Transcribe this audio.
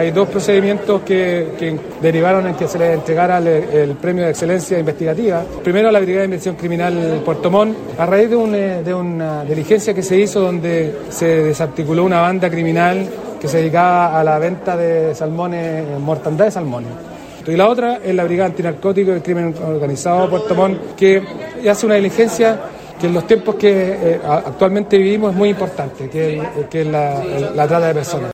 hay dos procedimientos que, derivaron en que se le entregara el, premio de excelencia investigativa. Primero, la Brigada de Investigación Criminal Puerto Montt, a raíz de, eh, de una diligencia que se hizo donde se desarticuló una banda criminal que se dedicaba a la venta de salmones, mortandad de salmones. Y la otra es la Brigada Antinarcótico del Crimen Organizado de Puerto Montt, que hace una diligencia que en los tiempos que eh, actualmente vivimos es muy importante, que, es la trata de personas.